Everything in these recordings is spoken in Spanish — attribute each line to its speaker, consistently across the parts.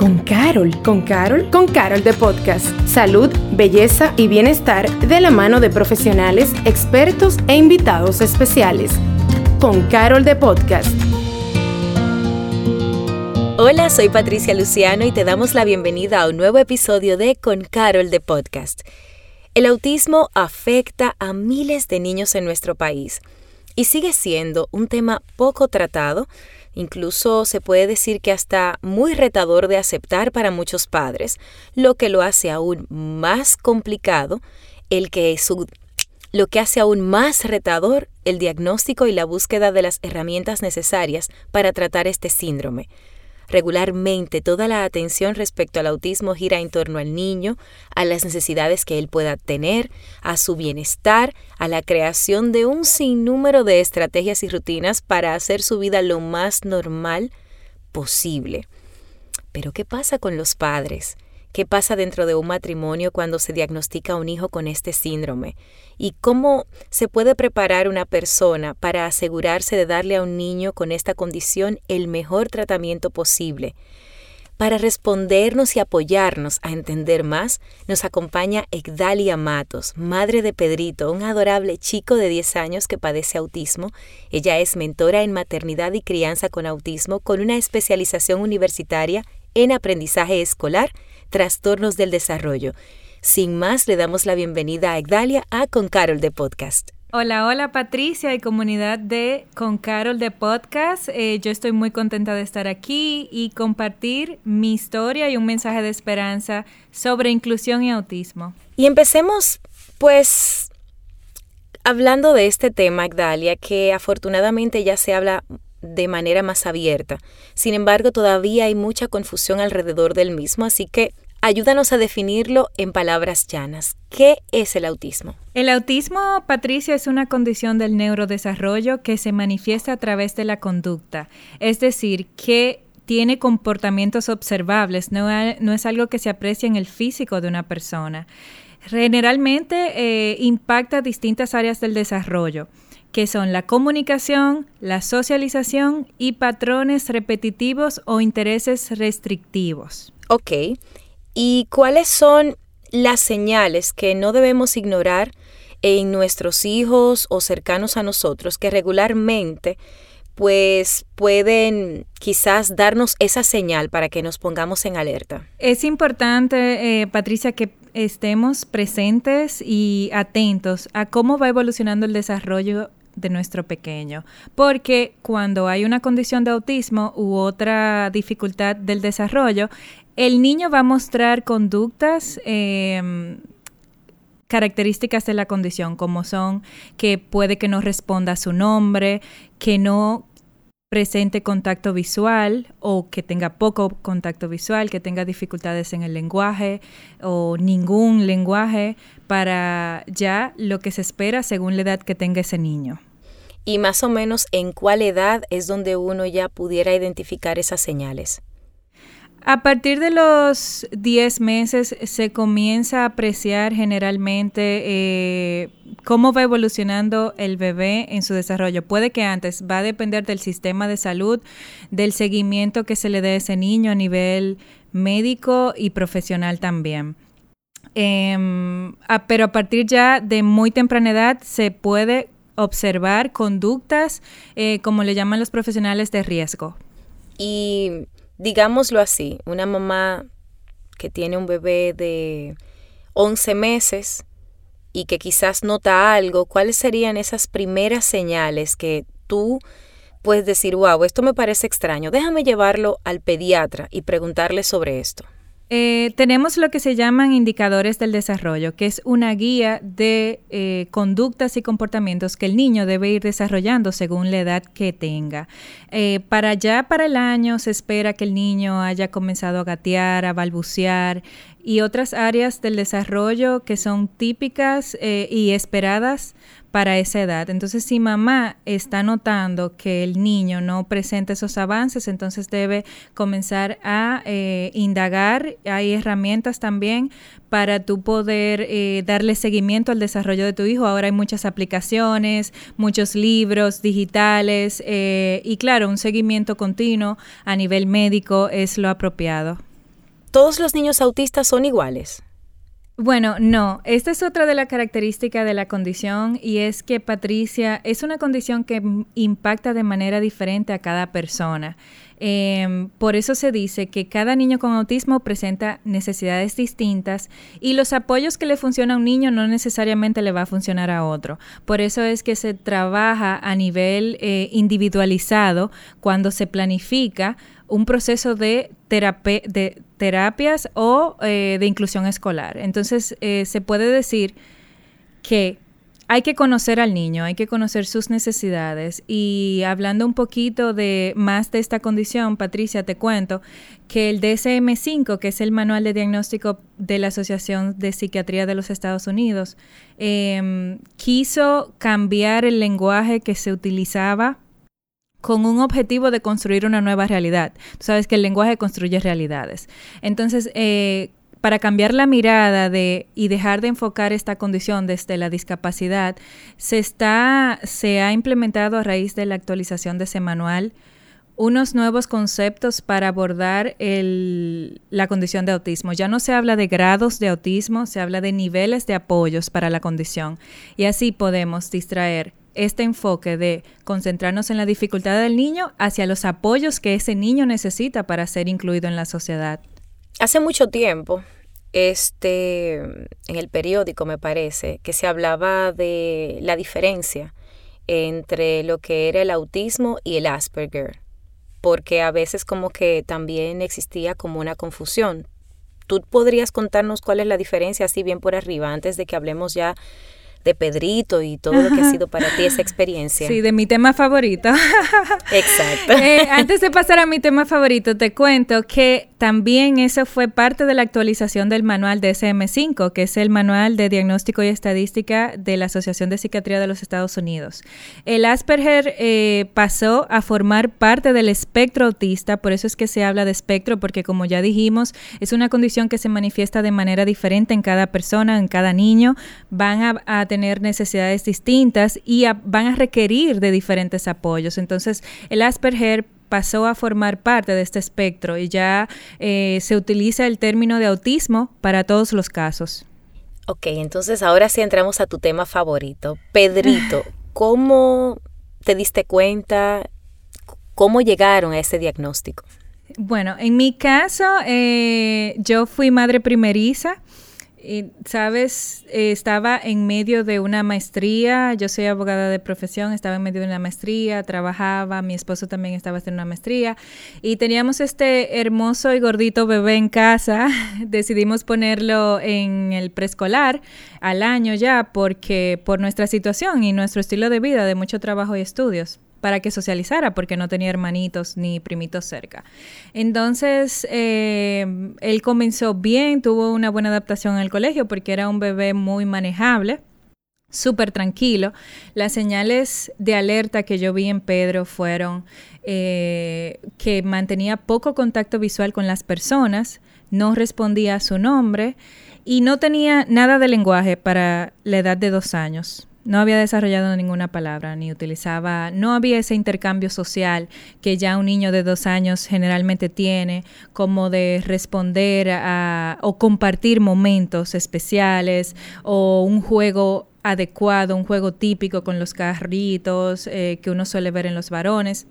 Speaker 1: con Carol. ¿Con Carol? Con Carol de Podcast. Salud, belleza y bienestar de la mano de profesionales, expertos e invitados especiales. Con Carol de Podcast.
Speaker 2: Hola, soy Patricia Luciano y te damos la bienvenida a un nuevo episodio de Con Carol de Podcast. El autismo afecta a miles de niños en nuestro país y sigue siendo un tema poco tratado Incluso se puede decir que hasta muy retador de aceptar para muchos padres, lo que lo hace aún más complicado, el que lo que hace aún más retador el diagnóstico y la búsqueda de las herramientas necesarias para tratar este síndrome. Regularmente toda la atención respecto al autismo gira en torno al niño, a las necesidades que él pueda tener, a su bienestar, a la creación de un sinnúmero de estrategias y rutinas para hacer su vida lo más normal posible. Pero ¿qué pasa con los padres? Qué pasa dentro de un matrimonio cuando se diagnostica un hijo con este síndrome y cómo se puede preparar una persona para asegurarse de darle a un niño con esta condición el mejor tratamiento posible. Para respondernos y apoyarnos a entender más, nos acompaña Egdalia Matos, madre de Pedrito, un adorable chico de 10 años que padece autismo. Ella es mentora en maternidad y crianza con autismo con una especialización universitaria en aprendizaje escolar trastornos del desarrollo. Sin más, le damos la bienvenida a Egdalia a Con Carol de Podcast.
Speaker 3: Hola, hola Patricia y comunidad de Con Carol de Podcast. Eh, yo estoy muy contenta de estar aquí y compartir mi historia y un mensaje de esperanza sobre inclusión y autismo.
Speaker 2: Y empecemos, pues, hablando de este tema, Egdalia, que afortunadamente ya se habla de manera más abierta. Sin embargo, todavía hay mucha confusión alrededor del mismo, así que ayúdanos a definirlo en palabras llanas. ¿Qué es el autismo?
Speaker 3: El autismo, Patricia, es una condición del neurodesarrollo que se manifiesta a través de la conducta, es decir, que tiene comportamientos observables, no, es algo que se aprecia en el físico de una persona. Generalmente eh, impacta distintas áreas del desarrollo que son la comunicación, la socialización y patrones repetitivos o intereses restrictivos.
Speaker 2: Ok. ¿Y cuáles son las señales que no debemos ignorar en nuestros hijos o cercanos a nosotros que regularmente pues pueden quizás darnos esa señal para que nos pongamos en alerta.
Speaker 3: Es importante, eh, Patricia, que estemos presentes y atentos a cómo va evolucionando el desarrollo de nuestro pequeño. Porque cuando hay una condición de autismo u otra dificultad del desarrollo, el niño va a mostrar conductas em, características de la condición, como son que puede que no responda a su nombre, que no presente contacto visual o que tenga poco contacto visual, que tenga dificultades en el lenguaje o ningún lenguaje para ya lo que se espera según la edad que tenga ese niño.
Speaker 2: Y más o menos en cuál edad es donde uno ya pudiera identificar esas señales.
Speaker 3: A partir de los 10 meses se comienza a apreciar generalmente eh, cómo va evolucionando el bebé en su desarrollo. Puede que antes va a depender del sistema de salud, del seguimiento que se le dé a ese niño a nivel médico y profesional también. Em, pero a partir ya de muy temprana edad se puede observar conductas, eh, como le llaman los profesionales de riesgo.
Speaker 2: Y digámoslo así, una mamá que tiene un bebé de 11 meses y que quizás nota algo, ¿cuáles serían esas primeras señales que tú puedes decir, wow, esto me parece extraño, déjame llevarlo al pediatra y preguntarle sobre esto?
Speaker 3: Eh, tenemos lo que se llaman indicadores del desarrollo, que es una guía de eh, conductas y comportamientos que el niño debe ir desarrollando según la edad que tenga. Eh, para ya para el año se espera que el niño haya comenzado a gatear, a balbucear y otras áreas del desarrollo que son típicas y esperadas para esa edad. Entonces, si mamá está notando que el niño no presenta esos avances, entonces debe comenzar a eh, indagar. Hay herramientas también para tú poder eh, darle seguimiento al desarrollo de tu hijo. Ahora hay muchas aplicaciones, muchos libros digitales eh, y claro, un seguimiento continuo a nivel médico es lo apropiado.
Speaker 2: ¿Todos los niños autistas son iguales?
Speaker 3: Bueno, no. Esta es otra de las características de la condición y es que Patricia es una condición que impacta de manera diferente a cada persona. Em, por eso se dice que cada niño con autismo presenta necesidades distintas y los apoyos que le funcionan a un niño no necesariamente le va a funcionar a otro. Por eso es que se trabaja a nivel eh, individualizado cuando se planifica un proceso de, de terapias o eh, de inclusión escolar. Entonces, eh, se puede decir que hay que conocer al niño, hay que conocer sus necesidades. Y hablando un poquito de más de esta condición, Patricia, te cuento que el DSM-5, que es el manual de diagnóstico de la Asociación de Psiquiatría de los Estados Unidos, em, quiso cambiar el lenguaje que se utilizaba con un objetivo de construir una nueva realidad. Tú sabes que el lenguaje construye realidades. Entonces, eh, para cambiar la mirada de, y dejar de enfocar esta condición desde la discapacidad, se, está, se ha implementado a raíz de la actualización de ese manual unos nuevos conceptos para abordar la condición de autismo. Ya no se habla de grados de autismo, se habla de niveles de apoyos para la condición. Y así podemos distraer este enfoque de concentrarnos en la dificultad del niño hacia los apoyos que ese niño necesita para ser incluido en la sociedad.
Speaker 2: Hace mucho tiempo, este, en el periódico me parece, que se hablaba de la diferencia entre lo que era el autismo y el Asperger, porque a veces como que también existía como una confusión. ¿Tú podrías contarnos cuál es la diferencia así bien por arriba antes de que hablemos ya de Pedrito y todo lo que ha sido para ti esa experiencia.
Speaker 3: Sí, de mi tema favorito.
Speaker 2: Exacto.
Speaker 3: Eh, antes de pasar a mi tema favorito, te cuento que también eso fue parte de la actualización del manual DSM-5, que es el manual de diagnóstico y estadística de la Asociación de Psiquiatría de los Estados Unidos. El Asperger eh, pasó a formar parte del espectro autista, por eso es que se habla de espectro, porque como ya dijimos, es una condición que se manifiesta de manera diferente en cada persona, en cada niño. Van a, tener necesidades distintas y van a requerir de diferentes apoyos. Entonces, el Asperger pasó a formar parte de este espectro y ya eh, se utiliza el término de autismo para todos los casos.
Speaker 2: Ok, entonces ahora sí entramos a tu tema favorito. Pedrito, ¿cómo te diste cuenta? ¿Cómo llegaron a ese diagnóstico?
Speaker 3: Bueno, en mi caso, eh, yo fui madre primeriza. Y, Sabes, eh, estaba en medio de una maestría, yo soy abogada de profesión, estaba en medio de una maestría, trabajaba, mi esposo también estaba haciendo una maestría y teníamos este hermoso y gordito bebé en casa, decidimos ponerlo en el preescolar al año ya porque por nuestra situación y nuestro estilo de vida de mucho trabajo y estudios para que socializara porque no tenía hermanitos ni primitos cerca. Entonces, eh, él comenzó bien, tuvo una buena adaptación el colegio porque era un bebé muy manejable súper tranquilo. Las señales de alerta que yo vi en Pedro fueron eh, que mantenía poco contacto visual con las personas, no respondía a su nombre y no tenía nada de lenguaje para la edad de dos años no había desarrollado ninguna palabra, ni utilizaba, no había ese intercambio social que ya un niño de dos años generalmente tiene, como de responder a, o compartir momentos especiales o un juego adecuado, un juego típico con los carritos eh, que uno suele ver en los varones.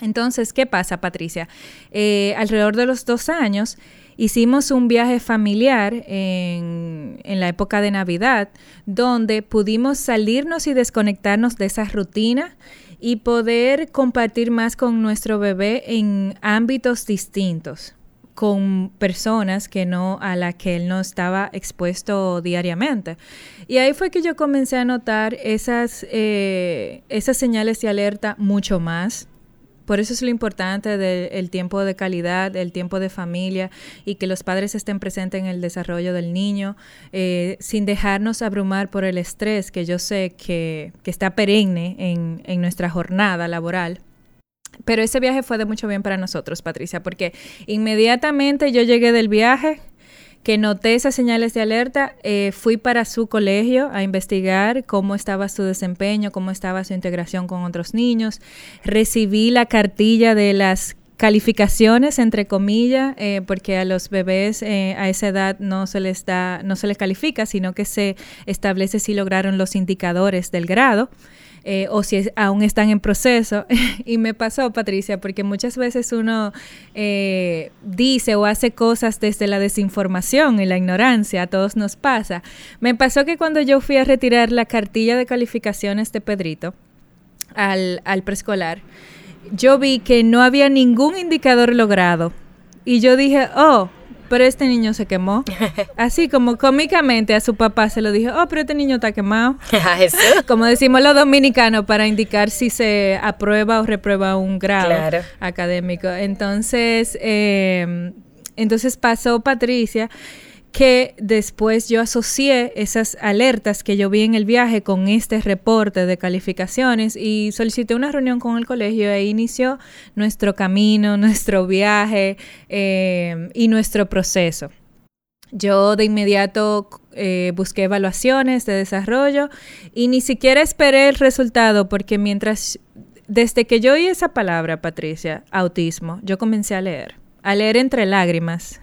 Speaker 3: Entonces, ¿qué pasa, Patricia? Eh, alrededor de los dos años, hicimos un viaje familiar en, la época de Navidad, donde pudimos salirnos y desconectarnos de esa rutina y poder compartir más con nuestro bebé en ámbitos distintos con personas que no a la que él no estaba expuesto diariamente. Y ahí fue que yo comencé a notar esas, eh, esas señales de alerta mucho más por eso es lo importante del tiempo de calidad, el tiempo de familia y que los padres estén presentes en el desarrollo del niño, eh, sin dejarnos abrumar por el estrés que yo sé que, está perenne en, en nuestra jornada laboral. Pero ese viaje fue de mucho bien para nosotros, Patricia, porque inmediatamente yo llegué del viaje, que noté esas señales de alerta, eh, fui para su colegio a investigar cómo estaba su desempeño, cómo estaba su integración con otros niños, recibí la cartilla de las calificaciones, entre comillas, eh, porque a los bebés eh, a esa edad no se les da, no se les califica, sino que se establece si lograron los indicadores del grado. Eh, o si aún están en proceso. y me pasó, Patricia, porque muchas veces uno eh, dice o hace cosas desde la desinformación y la ignorancia, a todos nos pasa. Me pasó que cuando yo fui a retirar la cartilla de calificaciones de Pedrito al, al preescolar, yo vi que no había ningún indicador logrado. Y yo dije, oh, pero este niño se quemó. Así como cómicamente a su papá se lo dijo, oh, pero este niño está quemado. como decimos los dominicanos para indicar si se aprueba o reprueba un grado académico. Entonces, eh, entonces pasó Patricia que después yo asocié esas alertas que yo vi en el viaje con este reporte de calificaciones y solicité una reunión con el colegio e inició nuestro camino, nuestro viaje eh, y nuestro proceso. Yo de inmediato eh, busqué evaluaciones de desarrollo y ni siquiera esperé el resultado porque mientras, desde que yo oí esa palabra, Patricia, autismo, yo comencé a leer, a leer entre lágrimas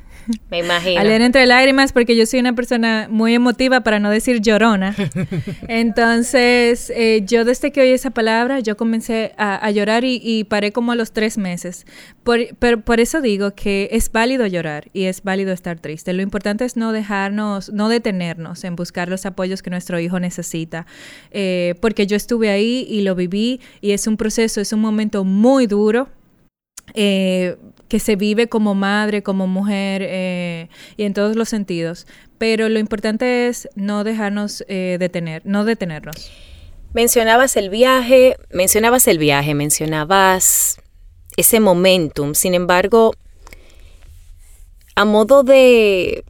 Speaker 2: me imagino.
Speaker 3: A leer entre lágrimas porque yo soy una persona muy emotiva, para no decir llorona. Entonces, eh, yo desde que oí esa palabra, yo comencé a, llorar y, paré como a los tres meses. Por, pero por eso digo que es válido llorar y es válido estar triste. Lo importante es no dejarnos, no detenernos en buscar los apoyos que nuestro hijo necesita. Eh, porque yo estuve ahí y lo viví y es un proceso, es un momento muy duro. Eh, que se vive como madre, como mujer eh, y en todos los sentidos. Pero lo importante es no dejarnos eh, detener, no detenernos.
Speaker 2: Mencionabas el viaje, mencionabas el viaje, mencionabas ese momentum. Sin embargo, a modo de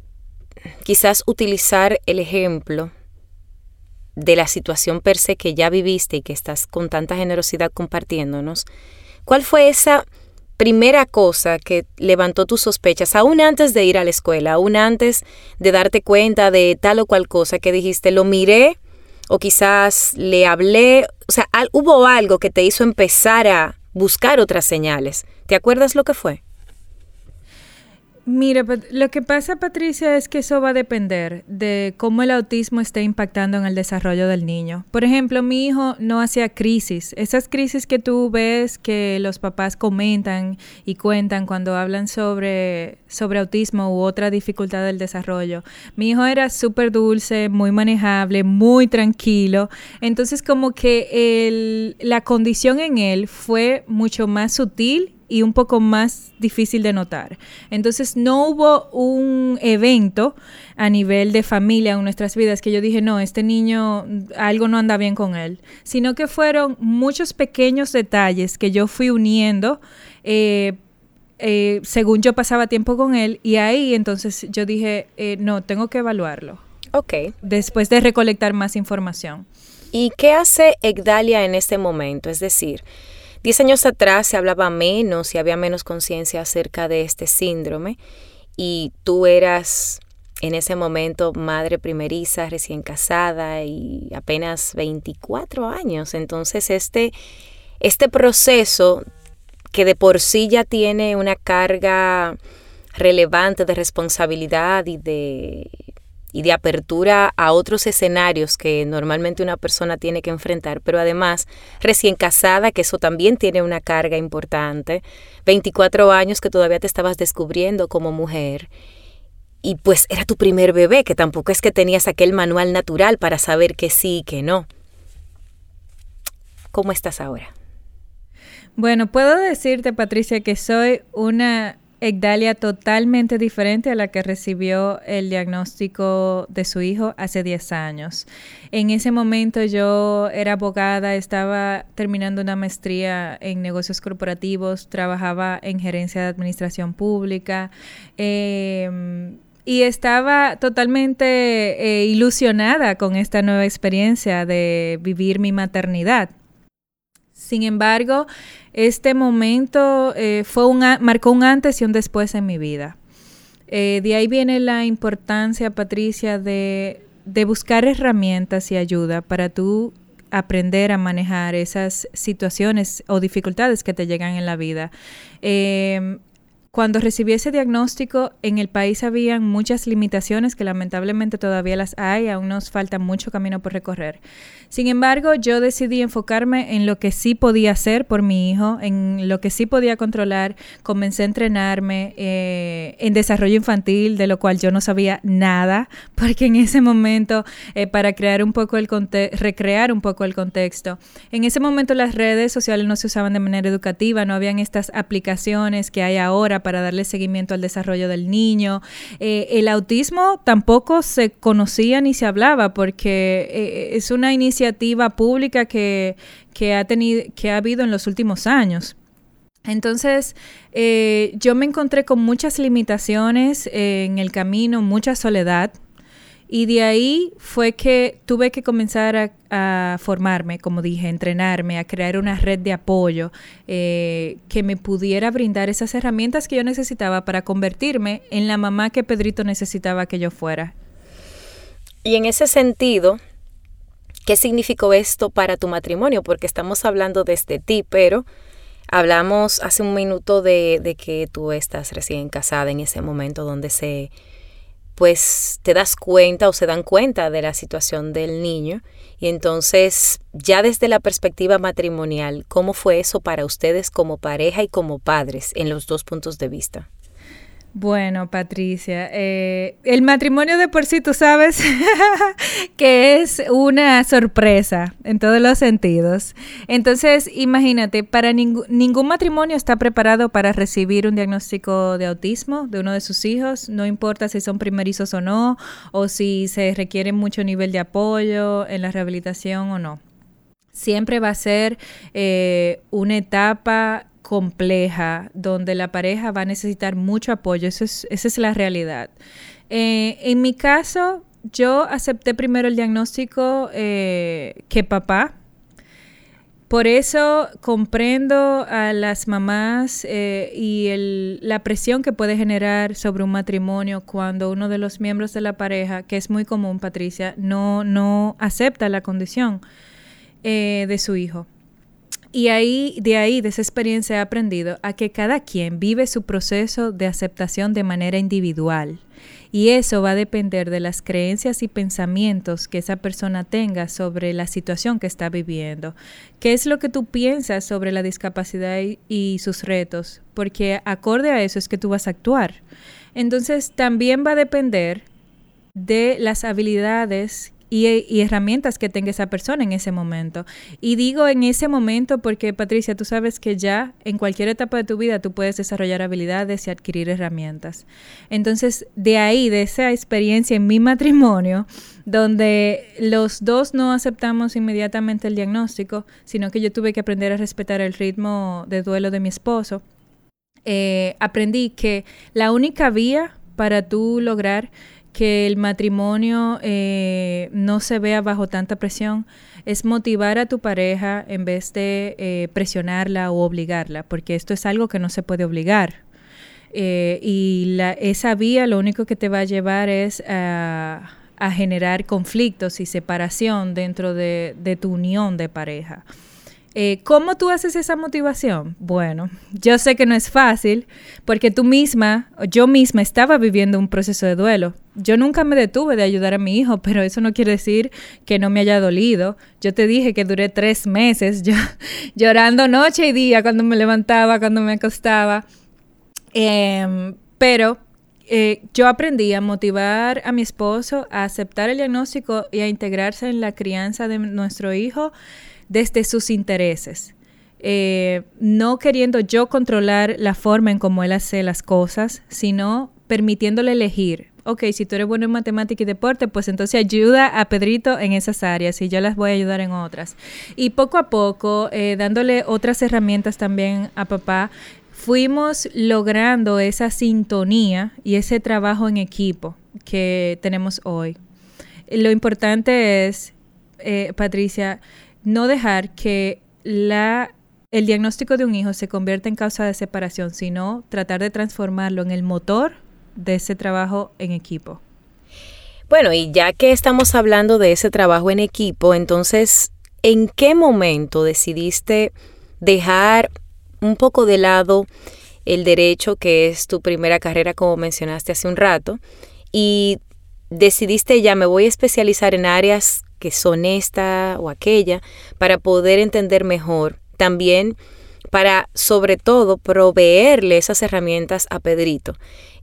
Speaker 2: quizás utilizar el ejemplo de la situación per se que ya viviste y que estás con tanta generosidad compartiéndonos, ¿cuál fue esa primera cosa que levantó tus sospechas, aún antes de ir a la escuela, aún antes de darte cuenta de tal o cual cosa que dijiste, lo miré o quizás le hablé, o sea, hubo algo que te hizo empezar a buscar otras señales. ¿Te acuerdas lo que fue?
Speaker 3: Mira, lo que pasa, Patricia, es que eso va a depender de cómo el autismo esté impactando en el desarrollo del niño. Por ejemplo, mi hijo no hacía crisis. Esas crisis que tú ves que los papás comentan y cuentan cuando hablan sobre, sobre autismo u otra dificultad del desarrollo. Mi hijo era súper dulce, muy manejable, muy tranquilo. Entonces, como que el, la condición en él fue mucho más sutil y un poco más difícil de notar. Entonces no hubo un evento a nivel de familia en nuestras vidas que yo dije, no, este niño algo no anda bien con él, sino que fueron muchos pequeños detalles que yo fui uniendo. Eh, eh, según yo pasaba tiempo con él y ahí entonces yo dije, eh, no, tengo que evaluarlo.
Speaker 2: Ok.
Speaker 3: Después de recolectar más información.
Speaker 2: ¿Y qué hace Egdalia en este momento? Es decir, Diez años atrás se hablaba menos y había menos conciencia acerca de este síndrome y tú eras en ese momento madre primeriza, recién casada y apenas 24 años. Entonces este, este proceso que de por sí ya tiene una carga relevante de responsabilidad y de y de apertura a otros escenarios que normalmente una persona tiene que enfrentar, pero además recién casada, que eso también tiene una carga importante, 24 años que todavía te estabas descubriendo como mujer, y pues era tu primer bebé, que tampoco es que tenías aquel manual natural para saber que sí y que no. ¿Cómo estás ahora?
Speaker 3: Bueno, puedo decirte, Patricia, que soy una Egdalia totalmente diferente a la que recibió el diagnóstico de su hijo hace 10 años. En ese momento yo era abogada, estaba terminando una maestría en negocios corporativos, trabajaba en gerencia de administración pública. Em, y estaba totalmente eh, ilusionada con esta nueva experiencia de vivir mi maternidad. Sin embargo, este momento eh, fue un, marcó un antes y un después en mi vida. Eh, de ahí viene la importancia, Patricia, de, buscar herramientas y ayuda para tú aprender a manejar esas situaciones o dificultades que te llegan en la vida. Em, cuando recibí ese diagnóstico, en el país habían muchas limitaciones que lamentablemente todavía las hay, aún nos falta mucho camino por recorrer. Sin embargo, yo decidí enfocarme en lo que sí podía hacer por mi hijo, en lo que sí podía controlar. Comencé a entrenarme eh, en desarrollo infantil, de lo cual yo no sabía nada, porque en ese momento, eh, para crear un poco el recrear un poco el contexto, en ese momento las redes sociales no se usaban de manera educativa, no habían estas aplicaciones que hay ahora para darle seguimiento al desarrollo del niño. Eh, el autismo tampoco se conocía ni se hablaba, porque es una iniciativa pública que, ha, tenido, que ha habido en los últimos años. Entonces, eh, yo me encontré con muchas limitaciones en el camino, mucha soledad, y de ahí fue que tuve que comenzar a, formarme, como dije, entrenarme, a crear una red de apoyo eh, que me pudiera brindar esas herramientas que yo necesitaba para convertirme en la mamá que Pedrito necesitaba que yo fuera.
Speaker 2: Y en ese sentido, ¿Qué significó esto para tu matrimonio? Porque estamos hablando desde ti, pero hablamos hace un minuto de, de que tú estás recién casada en ese momento donde se, pues te das cuenta o se dan cuenta de la situación del niño. Y entonces, ya desde la perspectiva matrimonial, ¿cómo fue eso para ustedes como pareja y como padres en los dos puntos de vista?
Speaker 3: Bueno, Patricia, eh, el matrimonio de por sí tú sabes que es una sorpresa en todos los sentidos. Entonces, imagínate, para ningún matrimonio está preparado para recibir un diagnóstico de autismo de uno de sus hijos, no importa si son primerizos o no, o si se requiere mucho nivel de apoyo en la rehabilitación o no. Siempre va a ser eh, una etapa compleja, donde la pareja va a necesitar mucho apoyo. Es, esa es la realidad. Eh, en mi caso, yo acepté primero el diagnóstico eh, que papá. Por eso comprendo a las mamás eh, y la presión que puede generar sobre un matrimonio cuando uno de los miembros de la pareja, que es muy común, Patricia, no, no acepta la condición de su hijo. Y ahí, de ahí, de esa experiencia he aprendido a que cada quien vive su proceso de aceptación de manera individual. Y eso va a depender de las creencias y pensamientos que esa persona tenga sobre la situación que está viviendo. ¿Qué es lo que tú piensas sobre la discapacidad y, y sus retos? Porque acorde a eso es que tú vas a actuar. Entonces también va a depender de las habilidades y, herramientas que tenga esa persona en ese momento. Y digo en ese momento porque, Patricia, tú sabes que ya en cualquier etapa de tu vida tú puedes desarrollar habilidades y adquirir herramientas. Entonces, de ahí, de esa experiencia en mi matrimonio, donde los dos no aceptamos inmediatamente el diagnóstico, sino que yo tuve que aprender a respetar el ritmo de duelo de mi esposo, eh, aprendí que la única vía para tú lograr que el matrimonio eh, no se vea bajo tanta presión es motivar a tu pareja en vez de eh, presionarla o obligarla, porque esto es algo que no se puede obligar. Eh, y la, esa vía lo único que te va a llevar es a, generar conflictos y separación dentro de tu unión de pareja. Eh, ¿Cómo tú haces esa motivación? Bueno, yo sé que no es fácil porque tú misma, yo misma estaba viviendo un proceso de duelo. Yo nunca me detuve de ayudar a mi hijo, pero eso no quiere decir que no me haya dolido. Yo te dije que duré tres meses llorando noche y día cuando me levantaba, cuando me acostaba. Em, pero eh, yo aprendí a motivar a mi esposo a aceptar el diagnóstico y a integrarse en la crianza de nuestro hijo desde sus intereses. Eh, no queriendo yo controlar la forma en cómo él hace las cosas, sino permitiéndole elegir. Ok, si tú eres bueno en matemática y deporte, pues entonces ayuda a Pedrito en esas áreas y yo las voy a ayudar en otras. Y poco a poco, eh, dándole otras herramientas también a papá, fuimos logrando esa sintonía y ese trabajo en equipo que tenemos hoy. Lo importante es, eh, Patricia, no dejar que la, el diagnóstico de un hijo se convierta en causa de separación, sino tratar de transformarlo en el motor de ese trabajo en equipo.
Speaker 2: Bueno, y ya que estamos hablando de ese trabajo en equipo, entonces ¿en qué momento decidiste dejar un poco de lado el derecho, que es tu primera carrera como mencionaste hace un rato, y decidiste ya me voy a especializar en áreas que son esta o aquella para poder entender mejor. También para sobre todo proveerle esas herramientas a Pedrito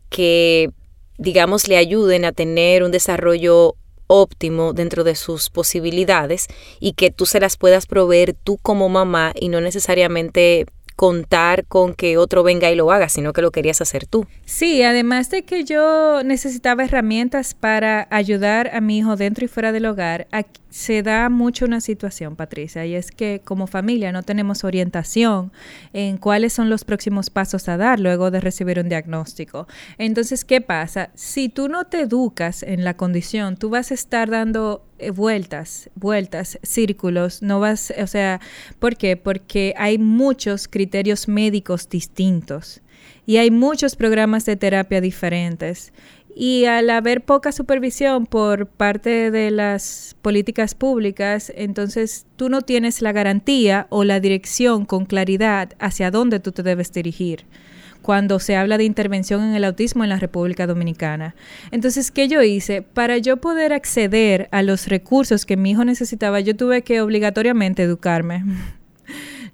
Speaker 2: que digamos le ayuden a tener un desarrollo óptimo dentro de sus posibilidades y que tú se las puedas proveer tú como mamá y no necesariamente contar con que otro venga y lo haga, sino que lo querías hacer tú.
Speaker 3: Sí, además de que yo necesitaba herramientas para ayudar a mi hijo dentro y fuera del hogar, se da mucho una situación, Patricia, y es que como familia no tenemos orientación en cuáles son los próximos pasos a dar luego de recibir un diagnóstico. Entonces, ¿qué pasa? Si tú no te educas en la condición, tú vas a estar dando eh, vueltas, vueltas, círculos, no vas, o sea, ¿por qué? Porque hay muchos criterios médicos distintos y hay muchos programas de terapia diferentes. Y al haber poca supervisión por parte de las políticas públicas, entonces tú no tienes la garantía o la dirección con claridad hacia dónde tú te debes dirigir cuando se habla de intervención en el autismo en la República Dominicana. Entonces, ¿qué yo hice? Para yo poder acceder a los recursos que mi hijo necesitaba, yo tuve que obligatoriamente educarme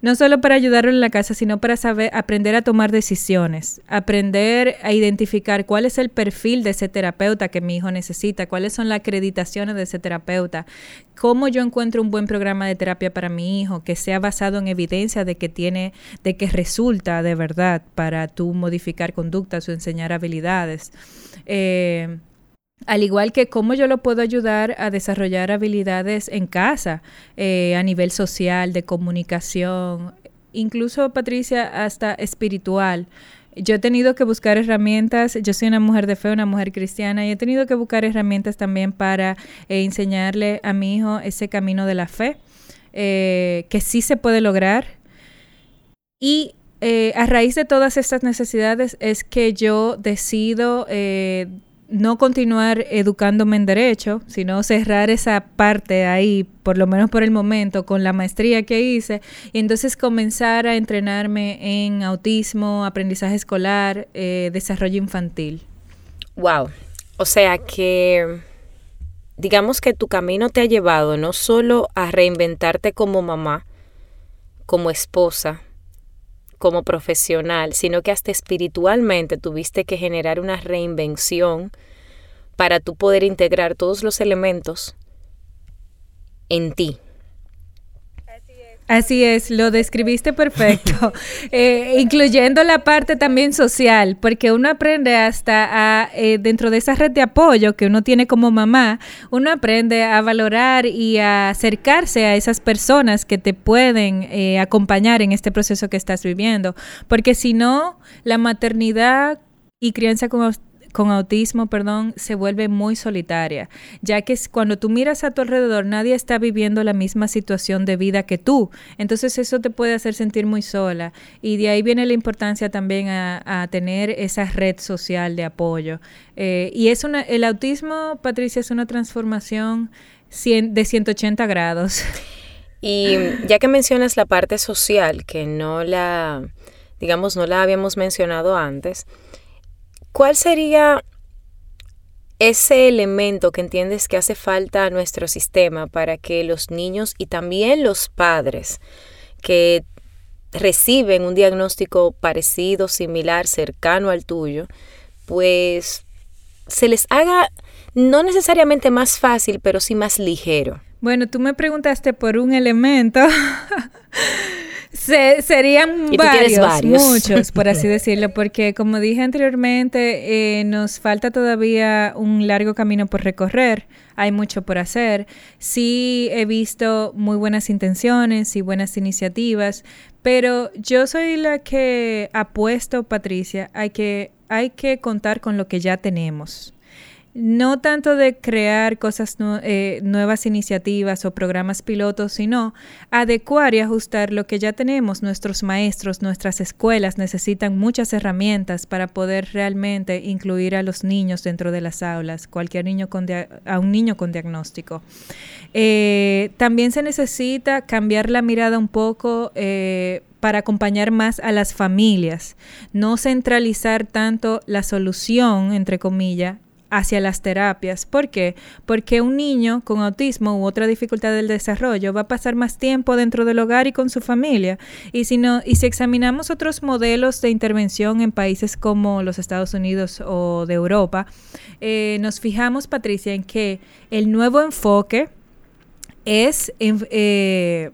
Speaker 3: no solo para ayudarlo en la casa, sino para saber, aprender a tomar decisiones, aprender a identificar cuál es el perfil de ese terapeuta que mi hijo necesita, cuáles son las acreditaciones de ese terapeuta, cómo yo encuentro un buen programa de terapia para mi hijo que sea basado en evidencia de que tiene, de que resulta de verdad para tú modificar conductas o enseñar habilidades. Eh, al igual que cómo yo lo puedo ayudar a desarrollar habilidades en casa, eh, a nivel social, de comunicación, incluso, Patricia, hasta espiritual. Yo he tenido que buscar herramientas, yo soy una mujer de fe, una mujer cristiana, y he tenido que buscar herramientas también para eh, enseñarle a mi hijo ese camino de la fe, eh, que sí se puede lograr. Y a raíz de todas estas necesidades es que yo decido no continuar educándome en derecho, sino cerrar esa parte ahí, por lo menos por el momento, con la maestría que hice, y entonces comenzar a entrenarme en autismo, aprendizaje escolar, eh, desarrollo infantil.
Speaker 2: Wow. O sea que digamos que tu camino te ha llevado no solo a reinventarte como mamá, como esposa, como profesional, sino que hasta espiritualmente tuviste que generar una reinvención para tú poder integrar todos los elementos en ti.
Speaker 3: Así es, lo describiste perfecto, eh, incluyendo la parte también social, porque uno aprende hasta a, eh, dentro de esa red de apoyo que uno tiene como mamá, uno aprende a valorar y a acercarse a esas personas que te pueden eh, acompañar en este proceso que estás viviendo, porque si no, la maternidad y crianza como con autismo, perdón, se vuelve muy solitaria, ya que cuando tú miras a tu alrededor nadie está viviendo la misma situación de vida que tú, entonces eso te puede hacer sentir muy sola y de ahí viene la importancia también a, tener esa red social de apoyo. Eh, y es una, el autismo, Patricia, es una transformación de 180 grados.
Speaker 2: Y ya que mencionas la parte social, que no la, digamos, no la habíamos mencionado antes, ¿Cuál sería ese elemento que entiendes que hace falta a nuestro sistema para que los niños y también los padres que reciben un diagnóstico parecido, similar, cercano al tuyo, pues se les haga no necesariamente más fácil, pero sí más ligero?
Speaker 3: Bueno, tú me preguntaste por un elemento. serían varios, muchos, por así decirlo, porque como dije anteriormente, eh, nos falta todavía un largo camino por recorrer, hay mucho por hacer. Sí he visto muy buenas intenciones y buenas iniciativas, pero yo soy la que apuesto, Patricia, hay que, hay que contar con lo que ya tenemos. No tanto de crear cosas eh, nuevas iniciativas o programas pilotos, sino adecuar y ajustar lo que ya tenemos. Nuestros maestros, nuestras escuelas necesitan muchas herramientas para poder realmente incluir a los niños dentro de las aulas, cualquier niño con a un niño con diagnóstico. Eh, también se necesita cambiar la mirada un poco eh, para acompañar más a las familias, no centralizar tanto la solución, entre comillas, hacia las terapias. ¿Por qué? Porque un niño con autismo u otra dificultad del desarrollo va a pasar más tiempo dentro del hogar y con su familia. Y si, no, y si examinamos otros modelos de intervención en países como los Estados Unidos o de Europa, eh, nos fijamos, Patricia, en que el nuevo enfoque es... Eh,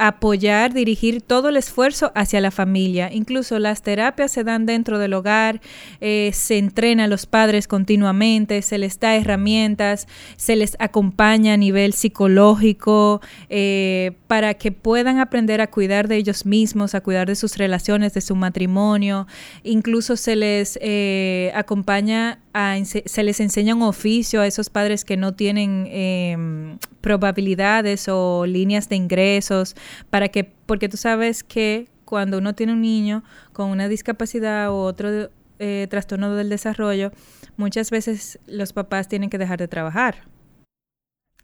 Speaker 3: apoyar, dirigir todo el esfuerzo hacia la familia. Incluso las terapias se dan dentro del hogar, eh, se entrena a los padres continuamente, se les da herramientas, se les acompaña a nivel psicológico eh, para que puedan aprender a cuidar de ellos mismos, a cuidar de sus relaciones, de su matrimonio. Incluso se les eh, acompaña se les enseña un oficio a esos padres que no tienen em, probabilidades o líneas de ingresos para que, porque tú sabes que cuando uno tiene un niño con una discapacidad u otro eh, trastorno del desarrollo, muchas veces los papás tienen que dejar de trabajar.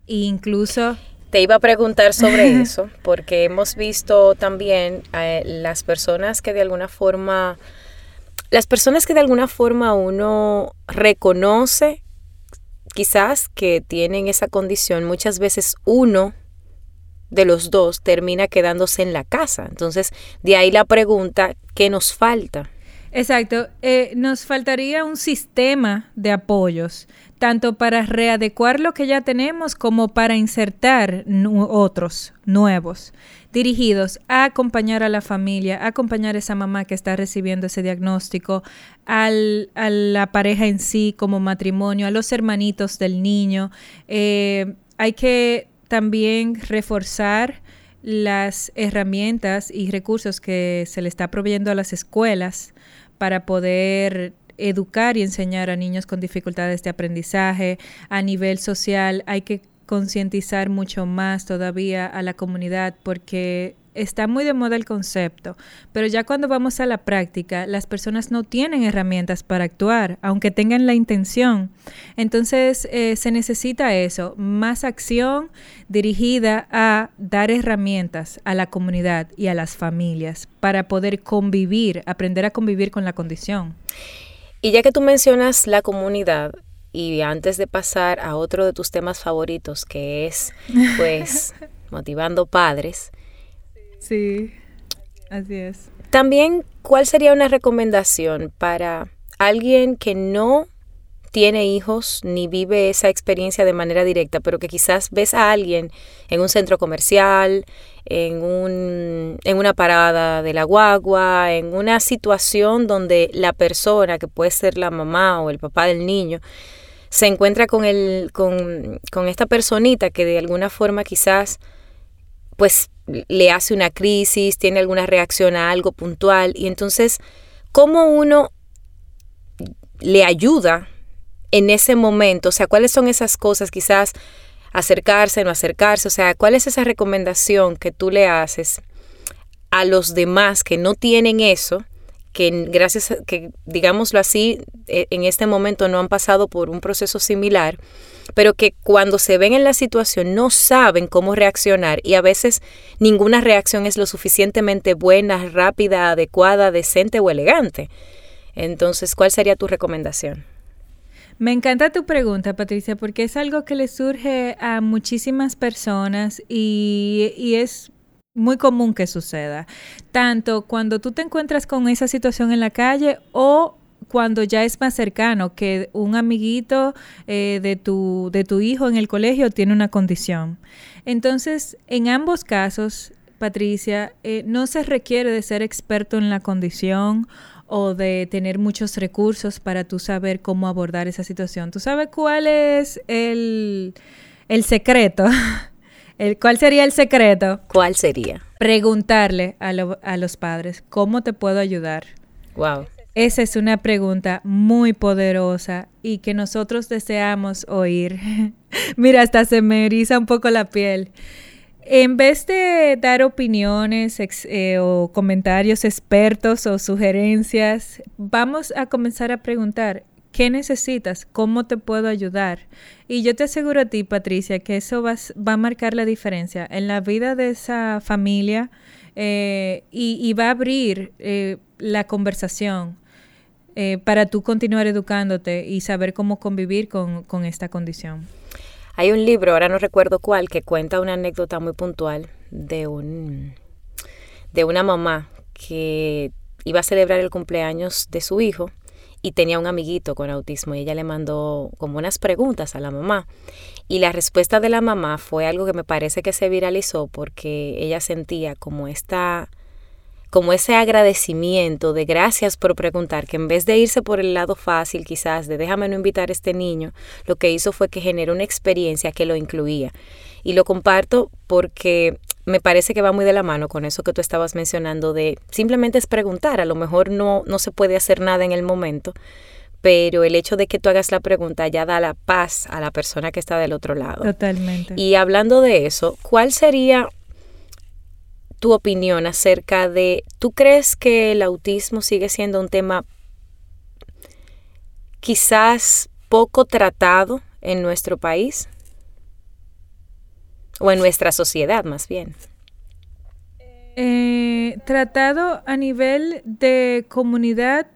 Speaker 3: E incluso
Speaker 2: te iba a preguntar sobre eso, porque hemos visto también a las personas que de alguna forma las personas que de alguna forma uno reconoce quizás que tienen esa condición, muchas veces uno de los dos termina quedándose en la casa. Entonces, de ahí la pregunta, ¿qué nos falta?
Speaker 3: Exacto, eh, nos faltaría un sistema de apoyos, tanto para readecuar lo que ya tenemos como para insertar otros nuevos dirigidos a acompañar a la familia, a acompañar a esa mamá que está recibiendo ese diagnóstico, al, a la pareja en sí como matrimonio, a los hermanitos del niño. Eh, hay que también reforzar las herramientas y recursos que se le está proveyendo a las escuelas para poder educar y enseñar a niños con dificultades de aprendizaje a nivel social. Hay que concientizar mucho más todavía a la comunidad porque está muy de moda el concepto, pero ya cuando vamos a la práctica, las personas no tienen herramientas para actuar, aunque tengan la intención. Entonces eh, se necesita eso, más acción dirigida a dar herramientas a la comunidad y a las familias para poder convivir, aprender a convivir con la condición.
Speaker 2: Y ya que tú mencionas la comunidad, y antes de pasar a otro de tus temas favoritos, que es, pues, motivando padres.
Speaker 3: Sí, así es.
Speaker 2: También, ¿cuál sería una recomendación para alguien que no tiene hijos ni vive esa experiencia de manera directa, pero que quizás ves a alguien en un centro comercial, en, un, en una parada de la guagua, en una situación donde la persona, que puede ser la mamá o el papá del niño, se encuentra con, el, con, con esta personita que de alguna forma quizás pues le hace una crisis, tiene alguna reacción a algo puntual y entonces cómo uno le ayuda en ese momento, o sea, cuáles son esas cosas, quizás acercarse, no acercarse, o sea, cuál es esa recomendación que tú le haces a los demás que no tienen eso que gracias a que, digámoslo así, e, en este momento no han pasado por un proceso similar, pero que cuando se ven en la situación no saben cómo reaccionar y a veces ninguna reacción es lo suficientemente buena, rápida, adecuada, decente o elegante. Entonces, ¿cuál sería tu recomendación?
Speaker 3: Me encanta tu pregunta, Patricia, porque es algo que le surge a muchísimas personas y, y es muy común que suceda, tanto cuando tú te encuentras con esa situación en la calle o cuando ya es más cercano, que un amiguito eh, de, tu, de tu hijo en el colegio tiene una condición. Entonces, en ambos casos, Patricia, eh, no se requiere de ser experto en la condición o de tener muchos recursos para tú saber cómo abordar esa situación. ¿Tú sabes cuál es el, el secreto? ¿Cuál sería el secreto?
Speaker 2: ¿Cuál sería?
Speaker 3: Preguntarle a, los padres, ¿cómo te puedo ayudar?
Speaker 2: Wow.
Speaker 3: Esa es una pregunta muy poderosa y que nosotros deseamos oír. Mira, hasta se me eriza un poco la piel. En vez de dar opiniones eh, o comentarios expertos o sugerencias, vamos a comenzar a preguntar, ¿qué necesitas? ¿Cómo te puedo ayudar? Y yo te aseguro a ti, Patricia, que eso va, a marcar la diferencia en la vida de esa familia eh, y, va a abrir eh, la conversación. para tú continuar educándote y saber cómo convivir con esta condición.
Speaker 2: Hay un libro, ahora no recuerdo cuál, que cuenta una anécdota muy puntual de un de una mamá que iba a celebrar el cumpleaños de su hijo y tenía un amiguito con autismo. Y ella le mandó como unas preguntas a la mamá. Y la respuesta de la mamá fue algo que me parece que se viralizó porque ella sentía como esta como ese agradecimiento de gracias por preguntar, que en vez de irse por el lado fácil quizás de déjame no invitar a este niño, lo que hizo fue que generó una experiencia que lo incluía. Y lo comparto porque me parece que va muy de la mano con eso que tú estabas mencionando de simplemente es preguntar, a lo mejor no, no se puede hacer nada en el momento, pero el hecho de que tú hagas la pregunta ya da la paz a la persona que está del otro lado.
Speaker 3: Totalmente.
Speaker 2: Y hablando de eso, ¿cuál sería tu opinión acerca de, ¿tú crees que el autismo sigue siendo un tema quizás poco tratado en nuestro país? O en nuestra sociedad más bien.
Speaker 3: Eh, tratado a nivel de comunidad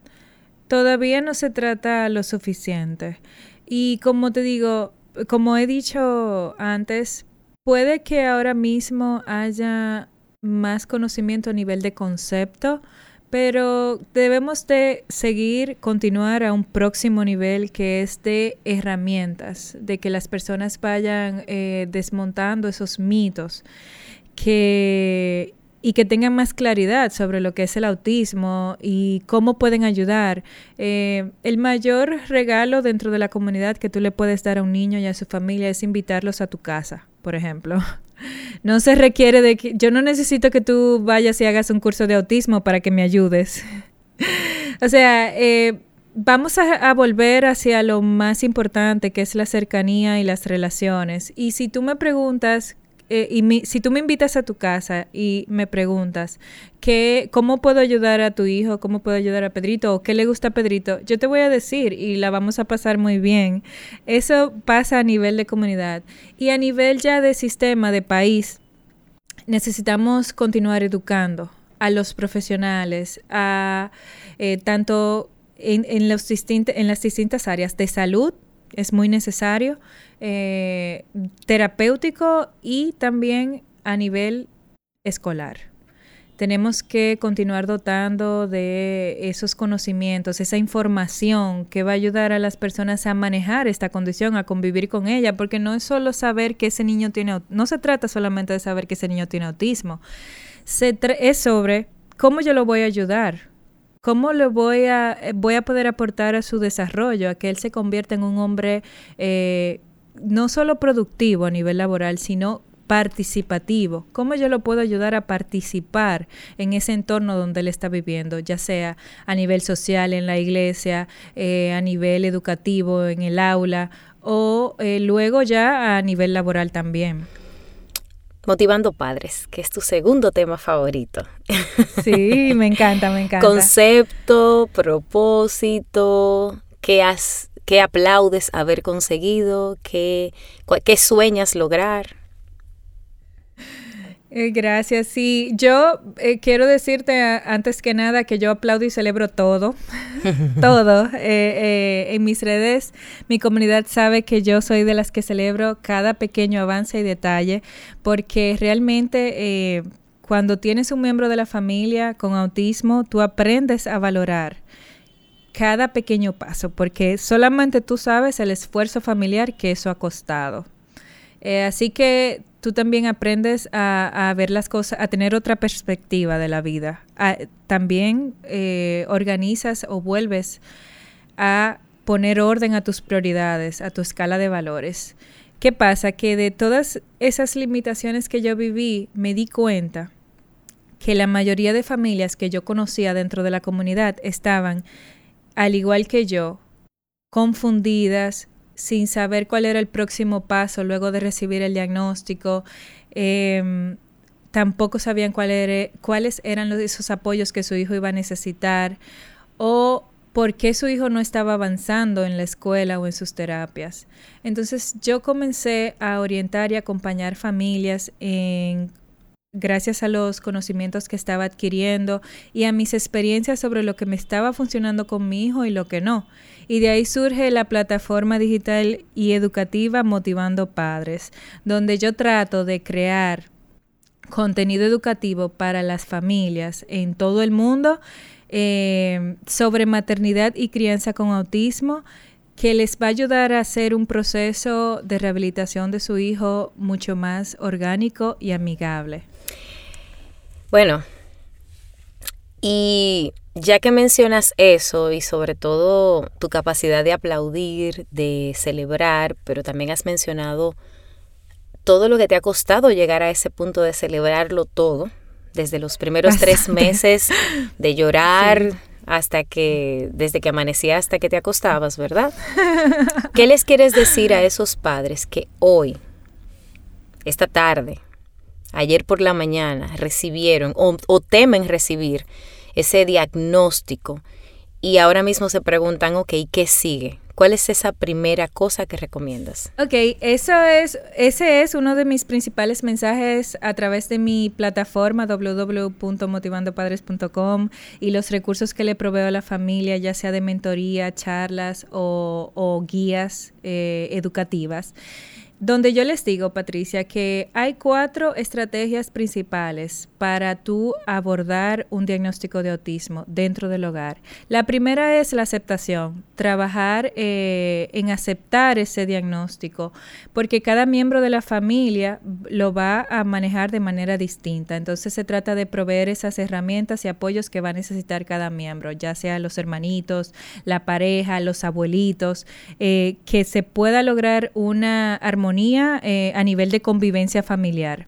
Speaker 3: todavía no se trata lo suficiente. Y como te digo, como he dicho antes, puede que ahora mismo haya más conocimiento a nivel de concepto, pero debemos de seguir, continuar a un próximo nivel que es de herramientas, de que las personas vayan eh, desmontando esos mitos que y que tengan más claridad sobre lo que es el autismo y cómo pueden ayudar. Eh, el mayor regalo dentro de la comunidad que tú le puedes dar a un niño y a su familia es invitarlos a tu casa, por ejemplo. No se requiere de que yo no necesito que tú vayas y hagas un curso de autismo para que me ayudes. o sea, eh, vamos a, volver hacia lo más importante, que es la cercanía y las relaciones. Y si tú me preguntas eh, y si tú me invitas a tu casa y me preguntas que, cómo puedo ayudar a tu hijo, cómo puedo ayudar a Pedrito o qué le gusta a Pedrito, yo te voy a decir y la vamos a pasar muy bien. Eso pasa a nivel de comunidad y a nivel ya de sistema, de país. Necesitamos continuar educando a los profesionales, a eh, tanto en, en las distintas áreas de salud, es muy necesario, eh, terapéutico y también a nivel escolar. Tenemos que continuar dotando de esos conocimientos, esa información que va a ayudar a las personas a manejar esta condición, a convivir con ella, porque no es solo saber que ese niño tiene, no se trata solamente de saber que ese niño tiene autismo, se es sobre cómo yo lo voy a ayudar, ¿Cómo le voy a, eh, voy a poder aportar a su desarrollo, a que él se convierta en un hombre eh, no solo productivo a nivel laboral, sino participativo. ¿Cómo yo lo puedo ayudar a participar en ese entorno donde él está viviendo, ya sea a nivel social en la iglesia, eh, a nivel educativo en el aula o luego ya a nivel laboral también?
Speaker 2: Motivando Padres, que es tu segundo tema favorito.
Speaker 3: Sí, me encanta, me encanta.
Speaker 2: Concepto, propósito, qué, has, qué aplaudes haber conseguido, qué, qué sueñas lograr.
Speaker 3: Eh, gracias. Sí, yo eh, quiero decirte antes que nada que yo aplaudo y celebro todo, todo. Eh, en mis redes, mi comunidad sabe que yo soy de las que celebro cada pequeño avance y detalle, porque realmente cuando tienes un miembro de la familia con autismo, tú aprendes a valorar cada pequeño paso, porque solamente tú sabes el esfuerzo familiar que eso ha costado. así que tú también aprendes a, ver las cosas, a tener otra perspectiva de la vida. también eh, organizas o vuelves a poner orden a tus prioridades, a tu escala de valores. ¿Qué pasa? Que de todas esas limitaciones que yo viví, me di cuenta que la mayoría de familias que yo conocía dentro de la comunidad estaban al igual que yo, confundidas, sin saber cuál era el próximo paso luego de recibir el diagnóstico. Em, tampoco sabían cuáles eran esos apoyos que su hijo iba a necesitar o por qué su hijo no estaba avanzando en la escuela o en sus terapias. Entonces yo comencé a orientar y acompañar familias en gracias a los conocimientos que estaba adquiriendo y a mis experiencias sobre lo que me estaba funcionando con mi hijo y lo que no. Y de ahí surge la plataforma digital y educativa Motivando Padres, donde yo trato de crear contenido educativo para las familias en todo el mundo eh, sobre maternidad y crianza con autismo que les va a ayudar a hacer un proceso de rehabilitación de su hijo mucho más orgánico y amigable.
Speaker 2: Bueno, y ya que mencionas eso y sobre todo tu capacidad de aplaudir, de celebrar, pero también has mencionado todo lo que te ha costado llegar a ese punto de celebrarlo todo, desde los primeros tres meses de llorar hasta que, desde que amanecía hasta que te acostabas, ¿verdad? ¿Qué les quieres decir a esos padres que hoy, esta tarde, ayer por la mañana recibieron o, temen recibir ese diagnóstico y ahora mismo se preguntan, ok, ¿qué sigue? ¿Cuál es esa primera cosa que recomiendas?
Speaker 3: Ok, eso es, ese es uno de mis principales mensajes a través de mi plataforma www.motivandopadres.com y los recursos que le proveo a la familia, ya sea de mentoría, charlas o, guías eh, educativas donde yo les digo, Patricia, que hay cuatro estrategias principales para tú abordar un diagnóstico de autismo dentro del hogar. La primera es la aceptación, trabajar eh, en aceptar ese diagnóstico, porque cada miembro de la familia lo va a manejar de manera distinta. Entonces se trata de proveer esas herramientas y apoyos que va a necesitar cada miembro, ya sea los hermanitos, la pareja, los abuelitos, eh, que se pueda lograr una armonía eh, a nivel de convivencia familiar.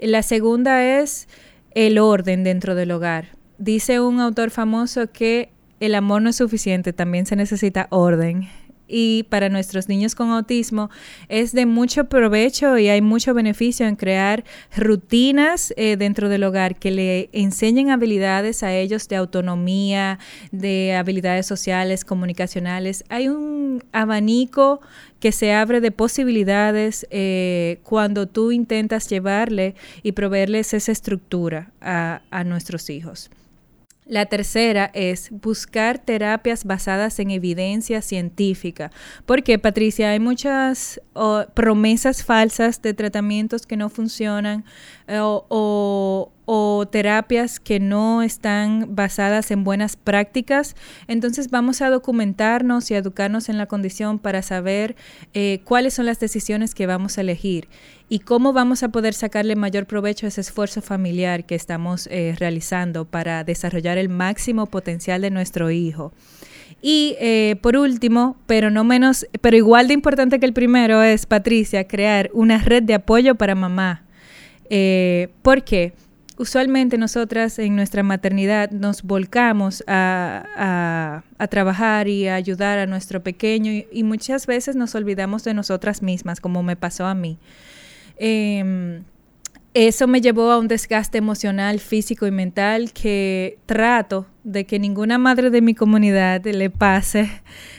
Speaker 3: La segunda es el orden dentro del hogar. Dice un autor famoso que el amor no es suficiente, también se necesita orden y para nuestros niños con autismo es de mucho provecho y hay mucho beneficio en crear rutinas eh, dentro del hogar que le enseñen habilidades a ellos de autonomía, de habilidades sociales, comunicacionales. Hay un abanico que se abre de posibilidades eh, cuando tú intentas llevarle y proveerles esa estructura a nuestros hijos. La tercera es buscar terapias basadas en evidencia científica. Porque, Patricia, hay muchas promesas falsas de tratamientos que no funcionan eh, o, terapias que no están basadas en buenas prácticas. Entonces vamos a documentarnos y educarnos en la condición para saber eh, cuáles son las decisiones que vamos a elegir y cómo vamos a poder sacarle mayor provecho a ese esfuerzo familiar que estamos eh, realizando para desarrollar el máximo potencial de nuestro hijo. Y eh, por último, pero no menos, pero igual de importante que el primero es, Patricia, crear una red de apoyo para mamá. Eh, ¿Por qué? Usualmente nosotras en nuestra maternidad nos volcamos a, trabajar y a ayudar a nuestro pequeño y muchas veces nos olvidamos de nosotras mismas, como me pasó a mí. Em, eso me llevó a un desgaste emocional, físico y mental que trato de que ninguna madre de mi comunidad le pase,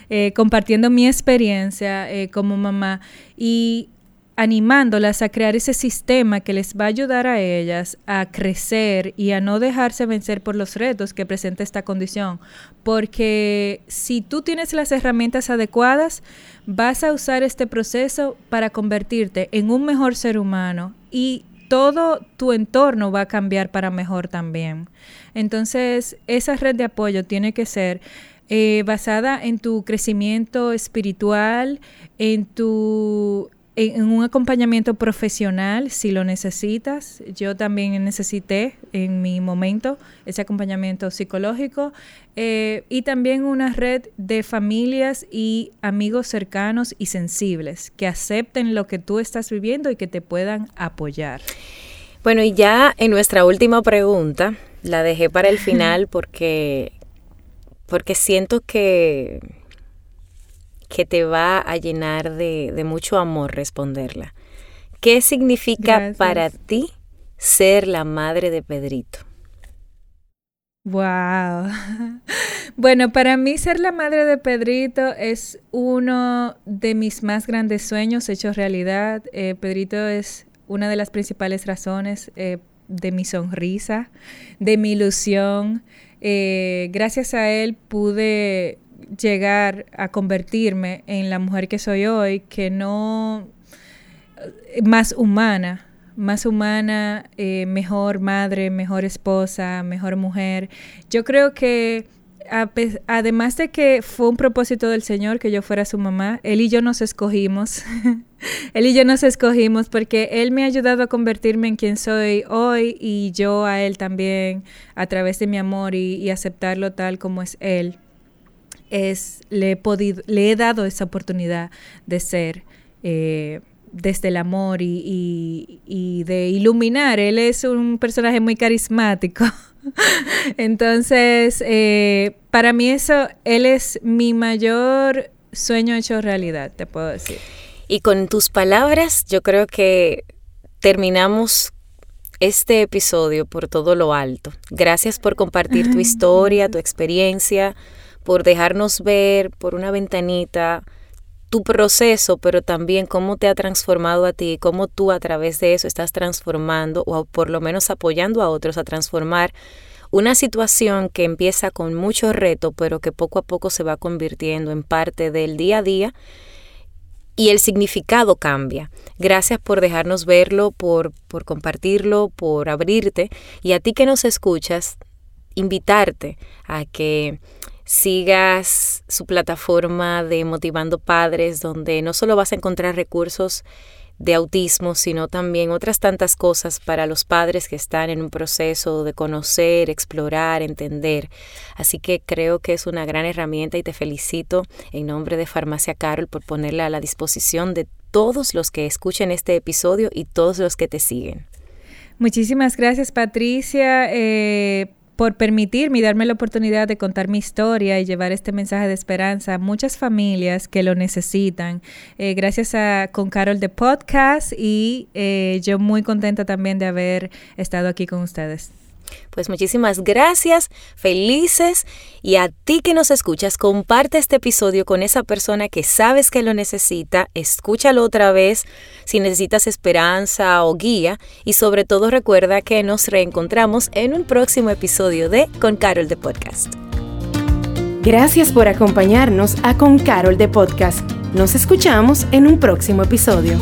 Speaker 3: eh, compartiendo mi experiencia eh, como mamá y animándolas a crear ese sistema que les va a ayudar a ellas a crecer y a no dejarse vencer por los retos que presenta esta condición. Porque si tú tienes las herramientas adecuadas, vas a usar este proceso para convertirte en un mejor ser humano y todo tu entorno va a cambiar para mejor también. Entonces, esa red de apoyo tiene que ser eh, basada en tu crecimiento espiritual, en tu en un acompañamiento profesional si lo necesitas. Yo también necesité en mi momento ese acompañamiento psicológico eh, y también una red de familias y amigos cercanos y sensibles que acepten lo que tú estás viviendo y que te puedan apoyar.
Speaker 2: Bueno, y ya en nuestra última pregunta, la dejé para el final porque porque siento que, que te va a llenar de, mucho amor responderla. ¿Qué significa para ti ser la madre de Pedrito?
Speaker 3: Wow. Bueno, para mí ser la madre de Pedrito es uno de mis más grandes sueños hechos realidad. Eh, Pedrito es una de las principales razones eh, de mi sonrisa, de mi ilusión. Eh, gracias a él pude llegar a convertirme en la mujer que soy hoy, que no más humana, más humana, eh, mejor madre, mejor esposa, mejor mujer. Yo creo que además de que fue un propósito del Señor que yo fuera su mamá, Él y yo nos escogimos. él y yo nos escogimos porque Él me ha ayudado a convertirme en quien soy hoy y yo a Él también a través de mi amor y, aceptarlo tal como es Él. Es, le, he podido, le he dado esa oportunidad de ser. Eh, desde el amor y, y, de iluminar. Él es un personaje muy carismático. Entonces, eh, para mí eso, él es mi mayor sueño hecho realidad, te puedo decir.
Speaker 2: Y con tus palabras, yo creo que terminamos este episodio por todo lo alto. Gracias por compartir tu historia, tu experiencia, por dejarnos ver por una ventanita tu proceso, pero también cómo te ha transformado a ti, cómo tú a través de eso estás transformando o por lo menos apoyando a otros a transformar una situación que empieza con mucho reto, pero que poco a poco se va convirtiendo en parte del día a día y el significado cambia. Gracias por dejarnos verlo, por, por compartirlo, por abrirte y a ti que nos escuchas, invitarte a que sigas su plataforma de Motivando Padres, donde no solo vas a encontrar recursos de autismo, sino también otras tantas cosas para los padres que están en un proceso de conocer, explorar, entender. Así que creo que es una gran herramienta y te felicito en nombre de Farmacia Carol por ponerla a la disposición de todos los que escuchen este episodio y todos los que te siguen.
Speaker 3: Muchísimas gracias Patricia. Eh, por permitirme y darme la oportunidad de contar mi historia y llevar este mensaje de esperanza a muchas familias que lo necesitan. Eh, gracias a con Carol de Podcast y eh, yo muy contenta también de haber estado aquí con ustedes.
Speaker 2: Pues muchísimas gracias, felices y a ti que nos escuchas, comparte este episodio con esa persona que sabes que lo necesita, escúchalo otra vez si necesitas esperanza o guía y sobre todo recuerda que nos reencontramos en un próximo episodio de Con Carol de Podcast.
Speaker 1: Gracias por acompañarnos a Con Carol de Podcast. Nos escuchamos en un próximo episodio.